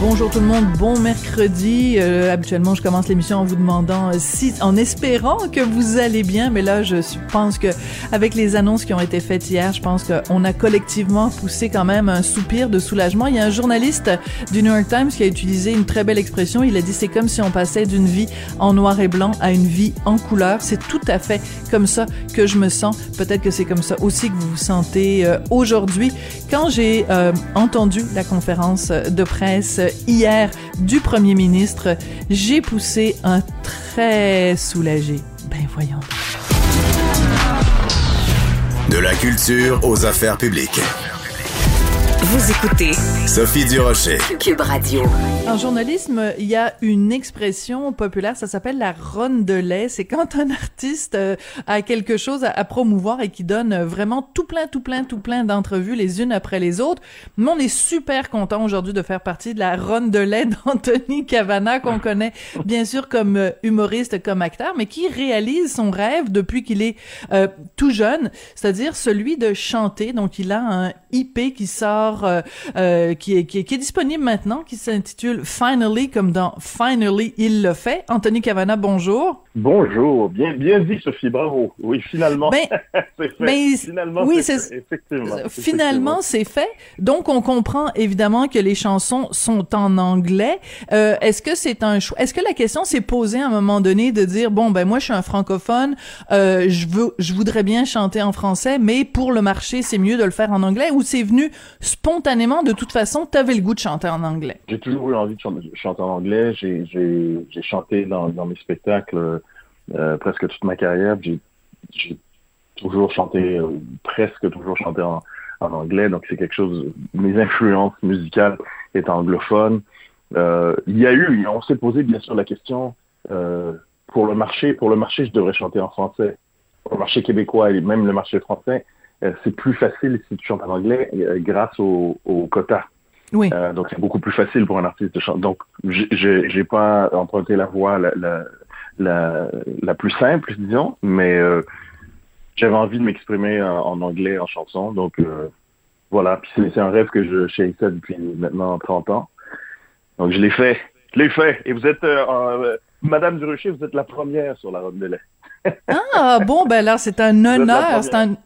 Bonjour tout le monde, bon mercredi. Euh, habituellement, je commence l'émission en vous demandant euh, si, en espérant que vous allez bien, mais là, je pense que avec les annonces qui ont été faites hier, je pense qu'on a collectivement poussé quand même un soupir de soulagement. Il y a un journaliste du New York Times qui a utilisé une très belle expression. Il a dit c'est comme si on passait d'une vie en noir et blanc à une vie en couleur. C'est tout à fait comme ça que je me sens. Peut-être que c'est comme ça aussi que vous vous sentez euh, aujourd'hui. Quand j'ai entendu la conférence de presse hier du premier ministre, j'ai poussé un très soulagé. Ben voyons. De la culture aux affaires publiques. Vous écoutez Sophie Durocher. Cube Radio. En journalisme, il y a une expression populaire, ça s'appelle la ronde de lait. C'est quand un artiste euh, a quelque chose à, à, promouvoir et qui donne vraiment tout plein, tout plein, tout plein d'entrevues les unes après les autres. Mais on est super content aujourd'hui de faire partie de la ronde de lait d'Anthony Cavana, qu'on connaît bien sûr comme euh, humoriste, comme acteur, mais qui réalise son rêve depuis qu'il est euh, tout jeune, c'est-à-dire celui de chanter. Donc il a un IP qui sort euh, euh, qui, est, qui, est, qui, est, disponible maintenant, qui s'intitule Finally, comme dans Finally, il le fait. Anthony Cavana, bonjour. Bonjour, bien, bien dit Sophie, bravo. Oui, finalement, ben, c'est fait. Ben, finalement, oui, c'est. Effectivement. Finalement, c'est fait. Donc, on comprend évidemment que les chansons sont en anglais. Euh, est-ce que c'est un choix? Est-ce que la question s'est posée à un moment donné de dire, bon, ben moi, je suis un francophone, euh, je veux, je voudrais bien chanter en français, mais pour le marché, c'est mieux de le faire en anglais, ou c'est venu spontanément, de toute façon, tu avais le goût de chanter en anglais? J'ai toujours eu envie de chanter en anglais. J'ai chanté dans, mes spectacles euh, presque toute ma carrière. J'ai toujours chanté, euh, presque toujours chanté en, anglais, donc c'est quelque chose. Mes influences musicales étaient anglophones. Euh, il y a eu, on s'est posé bien sûr la question pour le marché. Pour le marché, je devrais chanter en français. Pour le marché québécois et même le marché français, c'est plus facile si tu chantes en anglais euh, grâce au, au quota. Oui. Euh, donc c'est beaucoup plus facile pour un artiste de chanter. Donc j'ai pas emprunté la voie la, la, la, la plus simple, disons, mais euh, j'avais envie de m'exprimer en, en, anglais en chanson. Donc euh, voilà, puis c'est un rêve que je chérissais depuis maintenant 30 ans. Donc je l'ai fait, je l'ai fait. Et vous êtes, euh, Madame Durocher, vous êtes la première sur la robe de lait. ah bon, ben là c'est un honneur, c'est un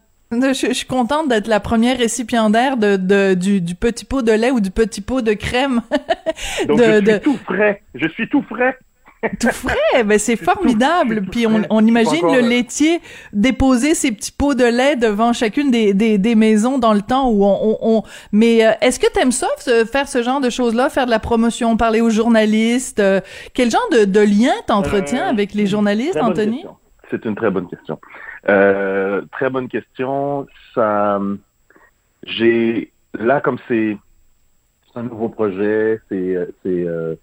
je, je, suis contente d'être la première récipiendaire de, de du, du, petit pot de lait ou du petit pot de crème. Donc je suis de... tout frais. Je suis tout frais. Tout frais, ben c'est formidable. tout, Puis on, imagine le euh, laitier déposer ses petits pots de lait devant chacune des, des, des maisons dans le temps où on. on, on... Mais euh, est-ce que t'aimes ça, faire ce genre de choses-là, faire de la promotion, parler aux journalistes euh, Quel genre de, de lien t'entretiens avec les journalistes, Anthony? C'est une très bonne question. Euh, très bonne question. Ça, j'ai là comme c'est un nouveau projet, c'est euh,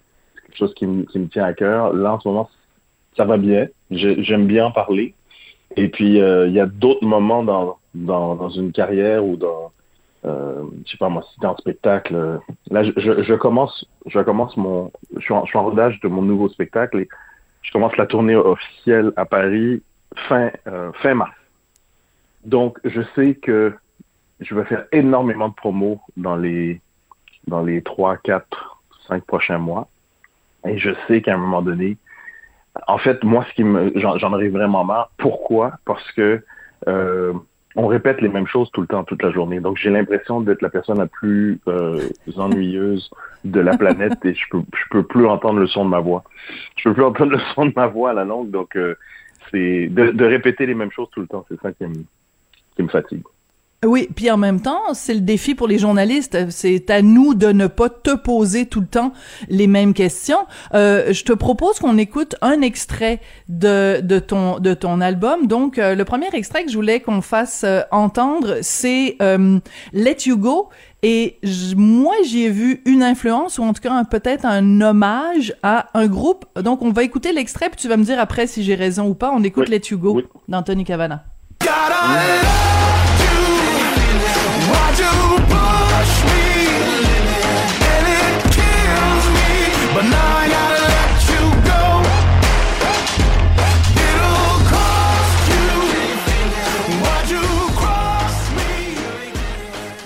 quelque chose qui me, tient à cœur. Là en ce moment, ça va bien. J'aime bien en parler. Et puis euh, il y a d'autres moments dans, dans dans une carrière ou dans euh, je sais pas moi, si t'es en spectacle. Là, je, je, je, commence, je commence mon, je suis, en, je suis en rodage de mon nouveau spectacle et je commence la tournée officielle à Paris fin, euh, fin mars. Donc, je sais que je vais faire énormément de promos dans les, dans les 3, 4, 5 prochains mois. Et je sais qu'à un moment donné, en fait, moi, ce qui me, j'en aurais vraiment marre. Pourquoi? Parce que, euh, on répète les mêmes choses tout le temps, toute la journée. Donc, j'ai l'impression d'être la personne la plus euh, ennuyeuse de la planète et je peux je peux plus entendre le son de ma voix. Je peux plus entendre le son de ma voix à la longue, donc euh, c'est de, répéter les mêmes choses tout le temps, c'est ça qui me qui me fatigue. Oui, puis en même temps, c'est le défi pour les journalistes. C'est à nous de ne pas te poser tout le temps les mêmes questions. Euh, je te propose qu'on écoute un extrait de, de ton de ton album. Donc, euh, le premier extrait que je voulais qu'on fasse euh, entendre, c'est euh, Let You Go. Et moi, j'y ai vu une influence, ou en tout cas peut-être un hommage à un groupe. Donc, on va écouter l'extrait, puis tu vas me dire après si j'ai raison ou pas. On écoute Oui. Let You Go Oui. d'Anthony Cavana. do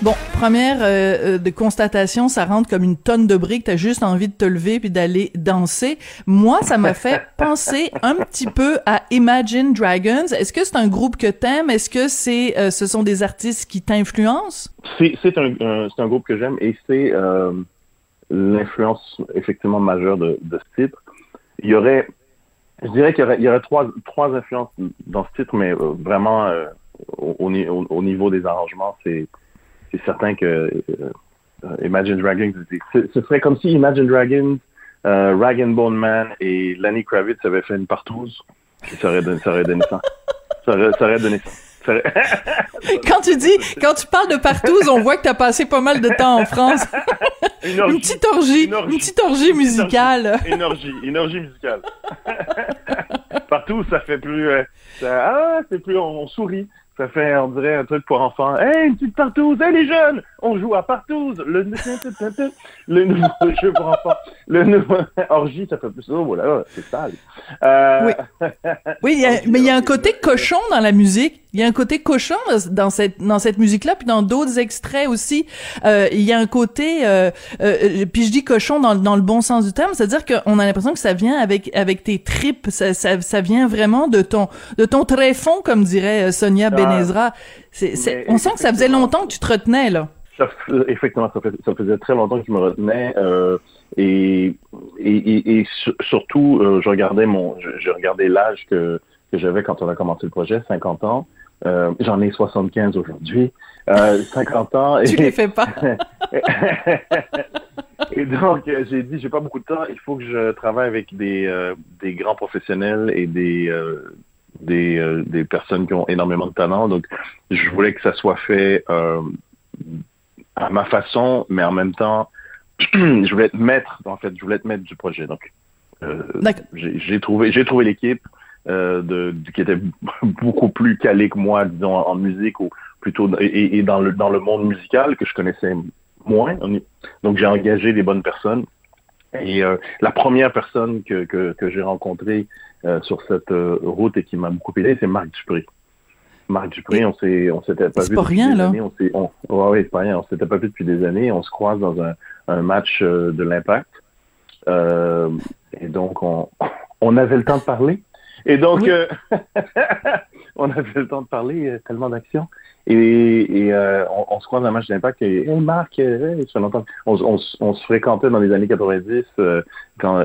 Bon, première euh, euh, de constatation, ça rentre comme une tonne de briques. T'as juste envie de te lever puis d'aller danser. Moi, ça m'a fait penser un petit peu à Imagine Dragons. Est-ce que c'est un groupe que t'aimes? Est-ce que c'est, euh, ce sont des artistes qui t'influencent? C'est c'est un, un- c'est un groupe que j'aime et c'est euh, l'influence effectivement majeure de, de ce titre. Il y aurait, je dirais qu'il y y aurait trois, trois influences dans ce titre, mais vraiment euh, au niveau des arrangements, c'est c'est certain que euh, Imagine Dragons, ce serait comme si Imagine Dragons, euh, Rag and Bone Man et Lenny Kravitz avaient fait une partouze, ça aurait donné, ça aurait donné ça. Ça aurait, ça aurait donné ça. Ça aurait- Quand tu dis, quand tu parles de partout, on voit que t'as passé pas mal de temps en France. Une Une orgie. petite orgie, Une orgie. une petite orgie musicale. Énergie, énergie musicale. Partout, ça fait plus. euh, ça- ah, c'est plus. On, on sourit. Ça fait, on dirait, un truc pour enfants. Hey, une petite partouze. Hey, les jeunes, on joue à partouze. Le, le nouveau jeu pour enfants. Le nouveau orgie, ça fait plus. Oh, voilà, c'est sale. Euh, Oui, y a- mais il y a un côté cochon dans la musique. Il y a un côté cochon dans cette dans cette musique-là, puis dans d'autres extraits aussi. Euh, il y a un côté, euh, euh, puis je dis cochon dans, dans le bon sens du terme, c'est-à-dire qu'on a l'impression que ça vient avec avec tes tripes, ça, ça, ça vient vraiment de ton de ton tréfonds, comme dirait euh, Sonia Benezra. C'est, c'est- mais on sent que ça faisait longtemps que tu te retenais là. Ça, effectivement, ça, fait- ça faisait très longtemps que je me retenais euh, et, et, et, et sur- surtout, euh, je regardais mon, je, je regardais l'âge que, que j'avais quand on a commencé le projet, 50 ans. Euh, J'en ai 75 aujourd'hui, euh, 50 ans. Tu et- les fais pas. et donc, euh, j'ai dit, j'ai pas beaucoup de temps, il faut que je travaille avec des, euh, des grands professionnels et des, euh, des, euh, des personnes qui ont énormément de talent. Donc, je voulais que ça soit fait euh, à ma façon, mais en même temps, je voulais être maître, en fait, je voulais être maître du projet. Donc, euh, j'ai trouvé, j'ai trouvé l'équipe euh, de, qui était beaucoup plus calée que moi, disons, en, en musique ou plutôt et, et dans le dans le monde musical que je connaissais moins. Donc, j'ai engagé des bonnes personnes. Et euh, la première personne que, que, que j'ai rencontrée euh, sur cette route et qui m'a beaucoup aidé, c'est Marc Dupré. Marc Dupré, on s'est on s'était pas vu depuis rien, des là. années. On s'est on, ouais, ouais, c'est pas rien. On s'était pas vu depuis des années. On se croise dans un, un match de l'Impact. Euh, et donc on on avait le temps de parler. Et donc Oui. euh, on avait le temps de parler, euh, tellement d'action. Et, et euh, on, on se croise dans un match d'impact et hey Marc, euh, hey. On, on, s- on se fréquentait dans les années 90 euh, quand,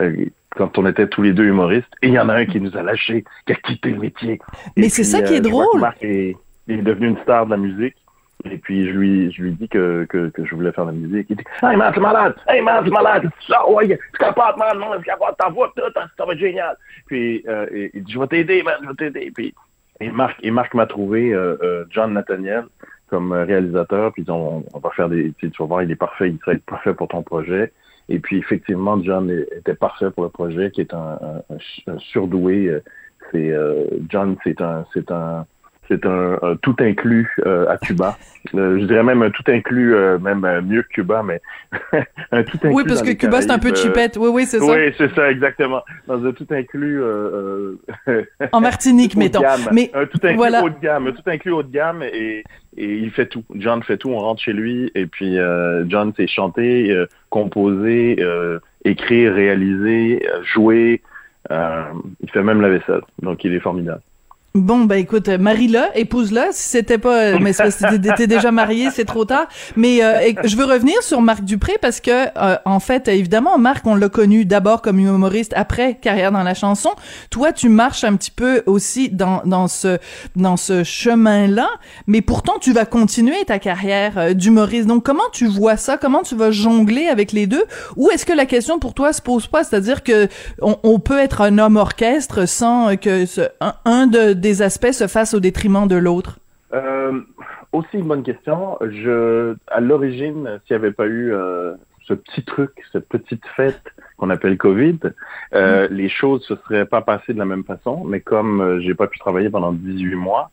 quand on était tous les deux humoristes. Et il y en a un qui nous a lâchés, qui a quitté le métier. Mais c'est ça qui est drôle. Marc est, il est devenu une star de la musique. Et puis je lui, je lui dis que, que, que je voulais faire de la musique. Il dit Hey man, t'es malade! Hey man, t'es malade! Ça, ouais, tu capotes, man, non, je capote ta voix, tout, ça, va être génial. Puis euh, il dit Je vais t'aider, man, je vais t'aider. Puis et Marc, et Marc m'a trouvé euh, euh, John Nathaniel comme euh, réalisateur. Puis on, on va faire des. Tu vas voir, il est parfait, il serait parfait pour ton projet. Et puis effectivement, John était parfait pour le projet, qui est un, un- un surdoué. C'est euh, John, c'est un, c'est un, c'est un, un tout inclus euh, à Cuba. Euh, je dirais même un tout inclus, euh, même euh, mieux que Cuba, mais un tout inclus. Oui, parce que Cuba c'est un peu chipette. Oui, oui, c'est ça. Oui, c'est ça, exactement. Dans un tout inclus. Euh, euh, En Martinique, mettons. Mais un tout inclus voilà. haut de gamme, un tout inclus haut de gamme et, et il fait tout. John fait tout. On rentre chez lui et puis euh, John c'est chanter, euh, composer, euh, écrire, réaliser, jouer. Euh, il fait même la vaisselle. Donc il est formidable. Bon, ben écoute, marie-la, épouse-la, si c'était pas, euh, mais t'étais déjà marié, c'est trop tard. Mais euh, je veux revenir sur Marc Dupré parce que, euh, en fait, évidemment, Marc, on l'a connu d'abord comme humoriste, après carrière dans la chanson. Toi, tu marches un petit peu aussi dans dans ce dans ce chemin-là, mais pourtant, tu vas continuer ta carrière d'humoriste. Donc, comment tu vois ça? Comment tu vas jongler avec les deux? Ou est-ce que la question pour toi se pose pas? C'est-à-dire que on, peut être un homme orchestre sans que ce, un de des aspects se fassent au détriment de l'autre? Euh, aussi une bonne question. Je, à l'origine, s'il n'y avait pas eu euh, ce petit truc, cette petite fête qu'on appelle Covid, euh, mm. les choses se seraient pas passées de la même façon. Mais comme j'ai pas pu travailler pendant 18 mois,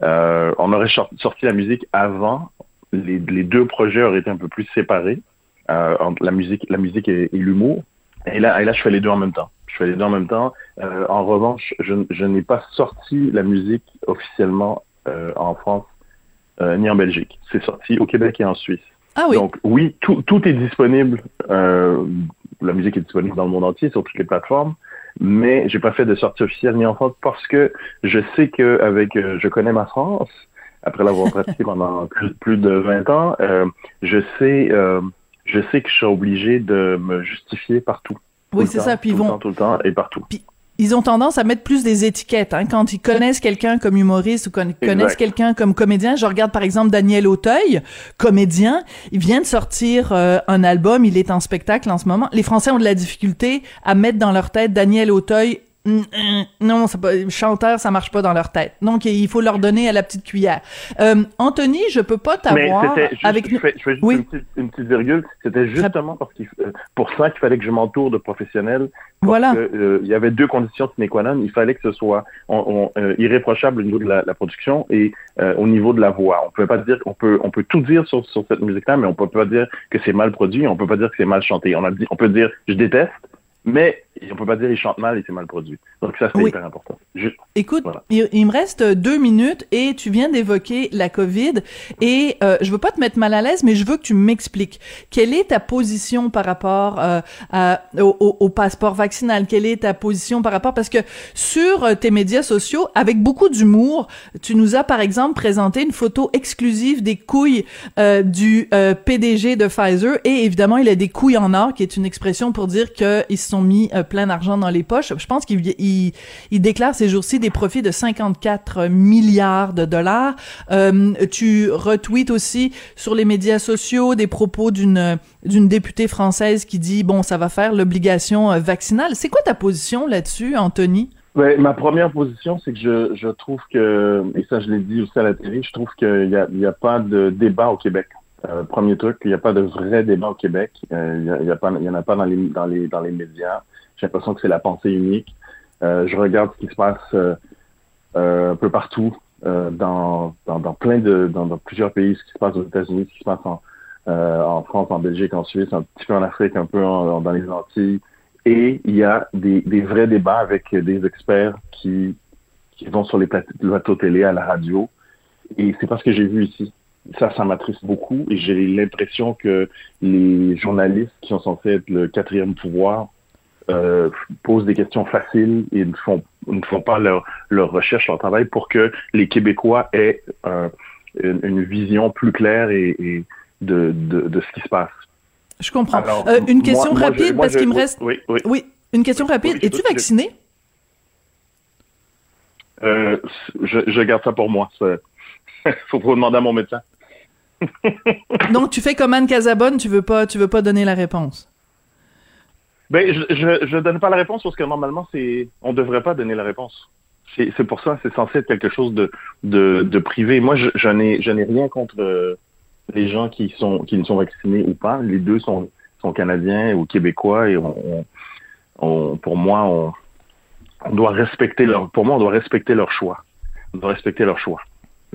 on aurait sorti la musique avant. Les, les, deux projets auraient été un peu plus séparés entre la musique, la musique et, et l'humour. Et là, et là, je fais les deux en même temps. Je fais les deux en même temps. Euh, en revanche, je, je n'ai pas sorti la musique officiellement euh, en France euh, ni en Belgique. C'est sorti au Québec et en Suisse. Ah oui. Donc oui, tout, tout est disponible. Euh, la musique est disponible dans le monde entier sur toutes les plateformes. Mais j'ai pas fait de sortie officielle ni en France parce que je sais que avec euh, je connais ma France après l'avoir pratiqué pendant plus, plus, de 20 ans, euh, je sais je sais que je suis obligé de me justifier partout. Oui, c'est ça. Puis ils vont temps, tout le temps et partout. Puis ils ont tendance à mettre plus des étiquettes. Hein. Quand ils connaissent quelqu'un comme humoriste ou con connaissent quelqu'un comme comédien, je regarde par exemple Daniel Auteuil, comédien, il vient de sortir euh, un album, il est en spectacle en ce moment. Les Français ont de la difficulté à mettre dans leur tête Daniel Auteuil non, ça pas, chanteur, ça marche pas dans leur tête. Donc, il faut leur donner à la petite cuillère. Euh, Anthony, je peux pas t'avoir avec. Je fais, je fais juste oui. une, petite, une, petite, virgule. C'était justement parce euh, pour ça qu'il fallait que je m'entoure de professionnels. Voilà. Que, euh, il y avait deux conditions sine qua non. Il fallait que ce soit on, on, euh, irréprochable au niveau de la, la production et au niveau de la voix. On peut pas dire, on peut, on peut tout dire sur, sur cette musique-là, mais on peut pas dire que c'est mal produit. On peut pas dire que c'est mal chanté. On a dit, on peut dire, je déteste mais on peut pas dire il chante mal et c'est mal produit. Donc ça, c'est oui. hyper important. Écoute, voilà. il, il, me reste deux minutes et tu viens d'évoquer la COVID et euh, je veux pas te mettre mal à l'aise, mais je veux que tu m'expliques quelle est ta position par rapport euh, à, au, au, passeport vaccinal? Quelle est ta position par rapport? Parce que sur euh, tes médias sociaux, avec beaucoup d'humour, tu nous as par exemple présenté une photo exclusive des couilles euh, du euh, PDG de Pfizer et évidemment il a des couilles en or, qui est une expression pour dire qu'ils se sont mis euh, plein d'argent dans les poches. Je pense qu'il il, il déclare ces jours-ci des profits de 54 milliards de dollars. Euh, tu retweets aussi sur les médias sociaux des propos d'une députée française qui dit bon ça va faire l'obligation euh, vaccinale. C'est quoi ta position là-dessus, Anthony? Ouais, ma première position, c'est que je, trouve que, et ça je l'ai dit aussi à la télé, je trouve qu'il n'y a, pas de débat au Québec. Premier truc, il n'y a pas de vrai débat au Québec. Il y, a, y, a pas, il y en a pas dans les médias. J'ai l'impression que c'est la pensée unique. Euh, je regarde ce qui se passe euh, un peu partout, dans, dans, plein de, dans, plusieurs pays, ce qui se passe aux États-Unis, ce qui se passe en, en France, en Belgique, en Suisse, un petit peu en Afrique, un peu dans les Antilles. Et il y a des, des vrais débats avec des experts qui, qui vont sur les plateaux télé, à la radio. Et c'est pas ce que j'ai vu ici ça, ça m'attriste beaucoup et j'ai l'impression que les journalistes qui sont censés être le quatrième pouvoir euh, posent des questions faciles et ne font, ne font pas leur, leur recherche, leur travail pour que les Québécois aient une, une, vision plus claire et, et de, de, de, ce qui se passe. Je comprends. Alors, euh, une question moi, rapide, moi, je, moi, parce qu'il me reste... Oui, oui. oui, une question rapide. Oui, Es-tu vacciné? Euh, je, je garde ça pour moi. faut pas demander à mon médecin. Donc tu fais comme Anne Casabonne, tu veux pas, tu veux pas donner la réponse. Ben je, je donne pas la réponse parce que normalement c'est, on devrait pas donner la réponse. C'est pour ça, c'est censé être quelque chose de de, de privé. Moi, je, je n'ai je n'ai rien contre euh, les gens qui sont qui ne sont vaccinés ou pas. Les deux sont sont canadiens ou québécois et on, pour moi on, on doit respecter leur pour moi on doit respecter leur choix. On doit respecter leur choix.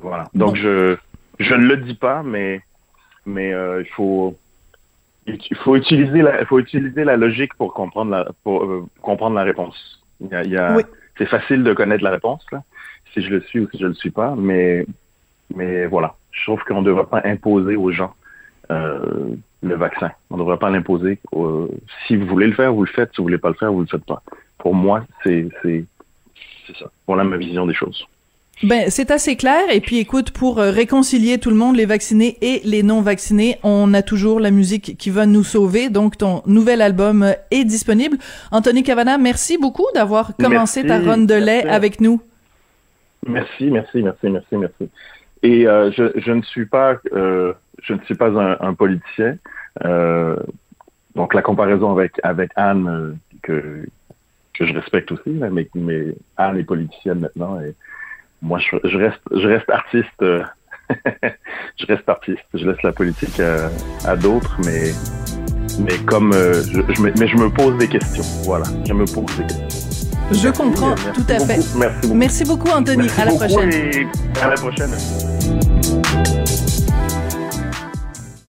Voilà. Donc bon. je je ne le dis pas, mais mais euh, il faut il faut utiliser la il faut utiliser la logique pour comprendre la pour euh, comprendre la réponse. Il y a, il y a oui. c'est facile de connaître la réponse là, si je le suis ou si je le suis pas, mais mais voilà, je trouve qu'on ne devrait pas imposer aux gens euh, le vaccin. On ne devrait pas l'imposer. Euh, si vous voulez le faire, vous le faites. Si vous voulez pas le faire, vous le faites pas. Pour moi, c'est c'est c'est ça. Voilà ma vision des choses. Ben, c'est assez clair. Et puis, écoute, pour euh, réconcilier tout le monde, les vaccinés et les non vaccinés, on a toujours la musique qui va nous sauver. Donc, ton nouvel album euh, est disponible. Anthony Cavana, merci beaucoup d'avoir commencé ta run de lait avec nous. Merci, merci, merci, merci, merci. Et euh, je, je, ne suis pas, euh, je ne suis pas un, un politicien. Euh, donc la comparaison avec avec Anne que que je respecte aussi, mais, mais Anne est politicienne maintenant et moi, je, je reste, je reste artiste. euh, je reste artiste. Je laisse la politique à, à d'autres, mais, mais comme euh, je, mais je me pose des questions. Voilà, je me pose des questions. Je comprends Merci tout à fait. Merci beaucoup. Merci beaucoup, Anthony. À la beaucoup prochaine. à la prochaine.